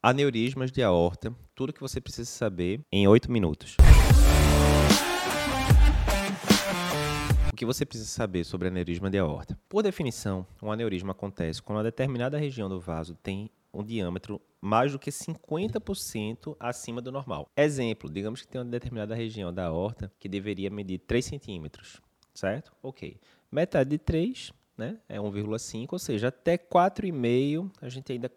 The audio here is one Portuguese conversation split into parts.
Aneurismas de aorta, tudo que você precisa saber em 8 minutos. O que você precisa saber sobre aneurisma de aorta? Por definição, um aneurisma acontece quando uma determinada região do vaso tem um diâmetro mais do que 50% acima do normal. Exemplo, digamos que tem uma determinada região da aorta que deveria medir 3 centímetros, certo? Ok. Metade de 3 né, é 1,5, ou seja, até 4,5 a gente ainda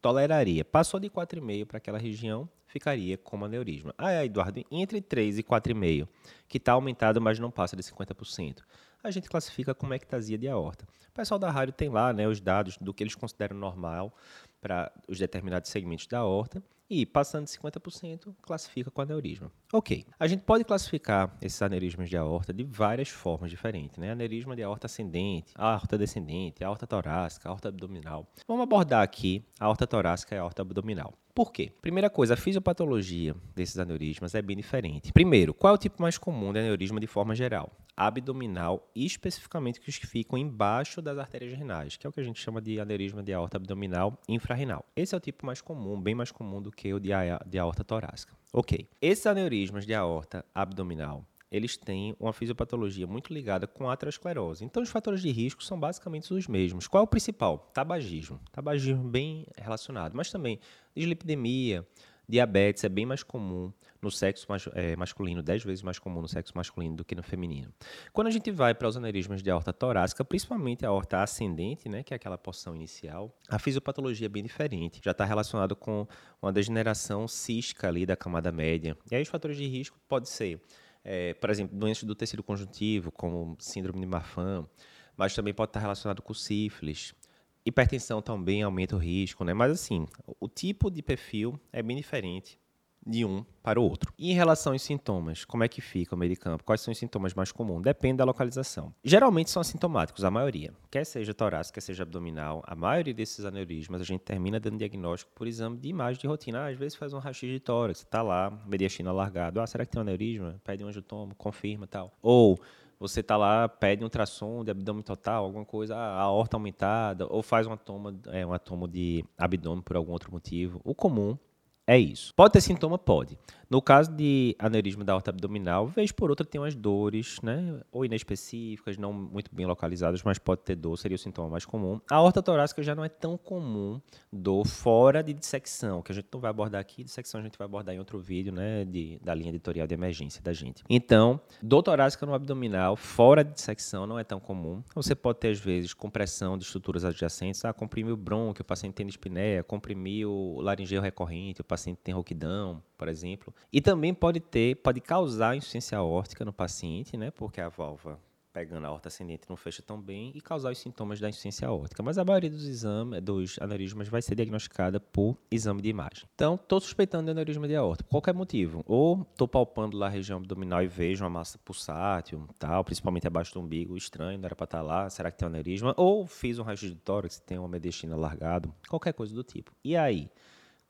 toleraria. Passou de 4,5 para aquela região, ficaria como aneurisma. Ah, Eduardo, entre 3 e 4,5, que está aumentado, mas não passa de 50%, a gente classifica como ectasia de aorta. O pessoal da rádio tem lá né, os dados do que eles consideram normal para os determinados segmentos da aorta e, passando de 50%, classifica com aneurisma. Ok. A gente pode classificar esses aneurismas de aorta de várias formas diferentes. Né? Aneurisma de aorta ascendente, aorta descendente, aorta torácica, aorta abdominal. Vamos abordar aqui a aorta torácica e a aorta abdominal. Por quê? Primeira coisa, a fisiopatologia desses aneurismas é bem diferente. Primeiro, qual é o tipo mais comum de aneurisma de forma geral? Abdominal especificamente os que ficam embaixo das artérias renais, que é o que a gente chama de aneurisma de aorta abdominal infrarrenal. Esse é o tipo mais comum, bem mais comum do que o de, aorta torácica. Ok. Esses aneurismas de aorta abdominal eles têm uma fisiopatologia muito ligada com a aterosclerose. Então, os fatores de risco são basicamente os mesmos. Qual é o principal? Tabagismo. Tabagismo bem relacionado, mas também dislipidemia, diabetes é bem mais comum no sexo é, masculino, 10 vezes mais comum no sexo masculino do que no feminino. Quando a gente vai para os aneurismas de aorta torácica, principalmente a aorta ascendente, né, que é aquela porção inicial, a fisiopatologia é bem diferente. Já está relacionado com uma degeneração cística ali da camada média. E aí os fatores de risco pode ser é, por exemplo, doenças do tecido conjuntivo, como síndrome de Marfan, mas também pode estar relacionado com sífilis. Hipertensão também aumenta o risco, né? Mas assim, o tipo de perfil é bem diferente de um para o outro. E em relação aos sintomas, como é que fica o meio de campo? Quais são os sintomas mais comuns? Depende da localização. Geralmente são assintomáticos, a maioria. Quer seja torácico, quer seja abdominal, a maioria desses aneurismas a gente termina dando diagnóstico por exame de imagem de rotina. Às vezes faz um raio de tórax, está lá, mediastino alargado. Ah, será que tem um aneurisma? Pede um angiotomo, confirma tal. Ou você está lá, pede um ultrassom de abdômen total, alguma coisa, a aorta aumentada, ou faz uma toma, é, uma toma de abdômen por algum outro motivo. O comum é isso. Pode ter sintoma? Pode. No caso de aneurisma da aorta abdominal, vez por outra tem umas dores, né? Ou inespecíficas, não muito bem localizadas, mas pode ter dor, seria o sintoma mais comum. A aorta torácica já não é tão comum dor fora de dissecção, que a gente não vai abordar aqui. Dissecção a gente vai abordar em outro vídeo, né? De, da linha editorial de emergência da gente. Então, dor torácica no abdominal, fora de dissecção, não é tão comum. Você pode ter, às vezes, compressão de estruturas adjacentes. Ah, comprimiu o brônquio, o paciente tem dispneia, comprimiu o laringeu recorrente, o paciente paciente tem rouquidão, por exemplo. E também pode ter, pode causar insuficiência aórtica no paciente, né? Porque a válvula pegando a aorta ascendente não fecha tão bem e causar os sintomas da insuficiência aórtica. Mas a maioria dos exames, dos aneurismas vai ser diagnosticada por exame de imagem. Então, estou suspeitando de aneurisma de aorta por qualquer motivo. Ou estou palpando lá a região abdominal e vejo uma massa pulsátil, tal, principalmente abaixo do umbigo, estranho, não era para estar tá lá, será que tem um aneurisma? Ou fiz um raio de tórax, tem uma mediastina largado, qualquer coisa do tipo. E aí?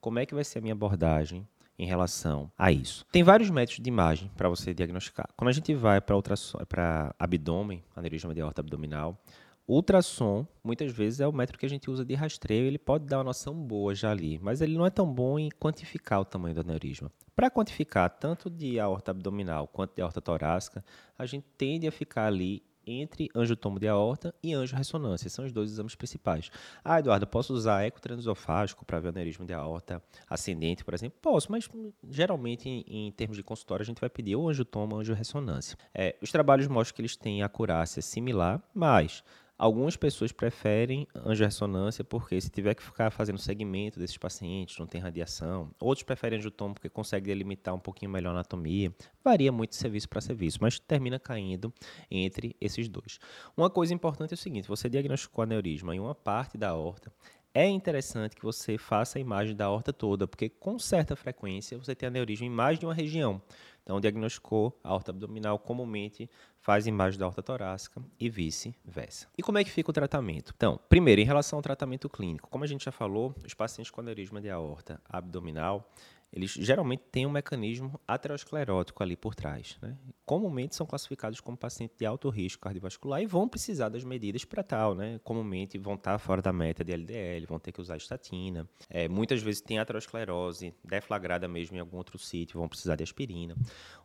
Como é que vai ser a minha abordagem em relação a isso? Tem vários métodos de imagem para você diagnosticar. Quando a gente vai para abdômen, aneurisma de aorta abdominal, ultrassom, muitas vezes, é o método que a gente usa de rastreio. Ele pode dar uma noção boa já ali, mas ele não é tão bom em quantificar o tamanho do aneurisma. Para quantificar tanto de aorta abdominal quanto de aorta torácica, a gente tende a ficar ali entre angiotomo de aorta e angiorressonância. São os dois exames principais. Ah, Eduardo, posso usar ecotransesofágico para ver aneurisma de aorta ascendente, por exemplo? Posso, mas geralmente em, em termos de consultório a gente vai pedir ou angiotomo ou angiorressonância. É, os trabalhos mostram que eles têm acurácia similar, mas Algumas pessoas preferem angiorressonância porque se tiver que ficar fazendo segmento desses pacientes, não tem radiação. Outros preferem angiotomo porque consegue delimitar um pouquinho melhor a anatomia. Varia muito de serviço para serviço, mas termina caindo entre esses dois. Uma coisa importante é o seguinte, você diagnosticou aneurisma em uma parte da aorta, é interessante que você faça a imagem da aorta toda, porque com certa frequência você tem aneurisma em mais de uma região. Então, diagnosticou a aorta abdominal comumente faz imagem da aorta torácica e vice-versa. E como é que fica o tratamento? Então, primeiro, em relação ao tratamento clínico, como a gente já falou, os pacientes com aneurisma de aorta abdominal, eles geralmente têm um mecanismo aterosclerótico ali por trás. Né? Comumente são classificados como pacientes de alto risco cardiovascular e vão precisar das medidas para tal. Né? Comumente vão estar fora da meta de LDL, vão ter que usar estatina. É, muitas vezes tem aterosclerose deflagrada mesmo em algum outro sítio, vão precisar de aspirina.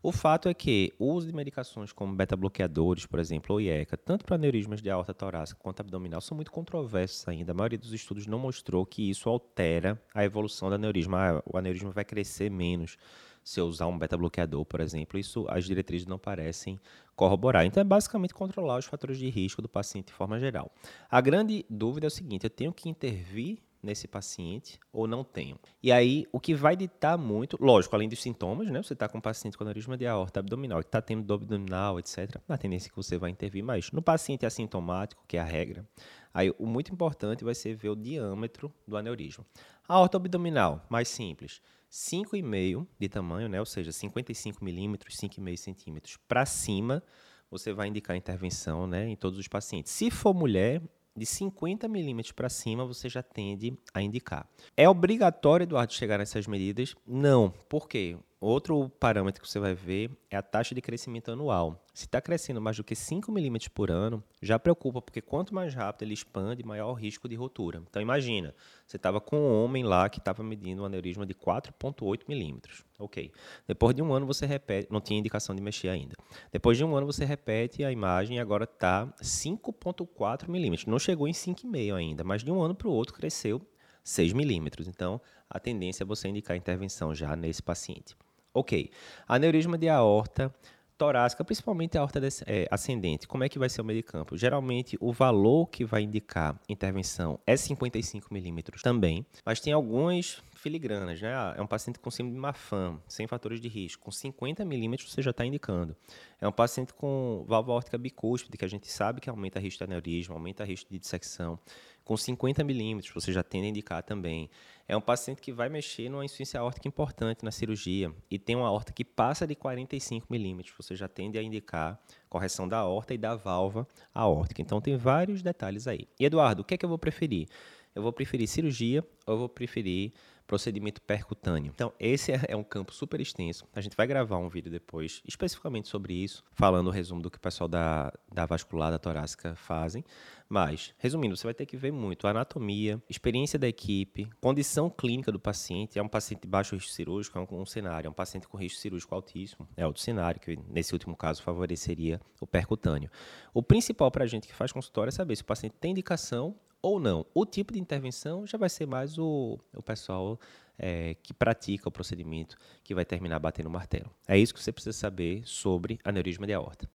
O fato é que o uso de medicações como beta-bloqueadores, por exemplo, ou IECA, tanto para aneurismas de aorta torácica quanto abdominal, são muito controversos ainda. A maioria dos estudos não mostrou que isso altera a evolução do aneurisma. O aneurisma vai crescer menos se eu usar um beta-bloqueador, por exemplo. Isso as diretrizes não parecem corroborar. Então, é basicamente controlar os fatores de risco do paciente de forma geral. A grande dúvida é o seguinte: eu tenho que intervir nesse paciente ou não tenho. E aí, o que vai ditar muito, lógico, além dos sintomas, né? Você está com um paciente com aneurisma de aorta abdominal, que está tendo dor abdominal, etc. A tendência que você vai intervir mais. No paciente assintomático, que é a regra, aí o muito importante vai ser ver o diâmetro do aneurisma. A aorta abdominal, mais simples. 5,5 de tamanho, né? ou seja, 55 milímetros, 5,5 centímetros para cima, você vai indicar intervenção né, em todos os pacientes. Se for mulher, de 50 milímetros para cima, você já tende a indicar. É obrigatório, Eduardo, chegar nessas medidas? Não. Por quê? Outro parâmetro que você vai ver é a taxa de crescimento anual. Se está crescendo mais do que 5 milímetros por ano, já preocupa, porque quanto mais rápido ele expande, maior o risco de rotura. Então imagina, você estava com um homem lá que estava medindo um aneurisma de 4,8 milímetros. Ok. Depois de um ano você repete, não tinha indicação de mexer ainda. Depois de um ano você repete a imagem e agora está 5,4 milímetros. Não chegou em 5,5 ainda, mas de um ano para o outro cresceu 6 milímetros. Então a tendência é você indicar intervenção já nesse paciente. Ok. Aneurisma de aorta torácica, principalmente a aorta é, ascendente, como é que vai ser o meio de campo? Geralmente, o valor que vai indicar intervenção é 55 milímetros também, mas tem algumas filigranas, né? É um paciente com síndrome de Marfan, sem fatores de risco, com 50 milímetros você já está indicando. É um paciente com válvula órtica bicúspide, que a gente sabe que aumenta risco de aneurisma, aumenta risco de dissecção com 50 milímetros, você já tende a indicar também. É um paciente que vai mexer numa insuficiência aórtica importante na cirurgia e tem uma aorta que passa de 45 milímetros, você já tende a indicar correção da aorta e da válvula aórtica. Então, tem vários detalhes aí. E, Eduardo, o que é que eu vou preferir? Eu vou preferir cirurgia ou eu vou preferir procedimento percutâneo. Então, esse é, é um campo super extenso. A gente vai gravar um vídeo depois, especificamente sobre isso, falando o resumo do que o pessoal da, da vascular, da torácica fazem. Mas, resumindo, você vai ter que ver muito anatomia, experiência da equipe, condição clínica do paciente. É um paciente de baixo risco cirúrgico, é um, um cenário. É um paciente com risco cirúrgico altíssimo. É outro cenário, que nesse último caso favoreceria o percutâneo. O principal para a gente que faz consultório é saber se o paciente tem indicação ou não. O tipo de intervenção já vai ser mais o, o pessoal é, que pratica o procedimento que vai terminar batendo o martelo. É isso que você precisa saber sobre aneurisma de aorta.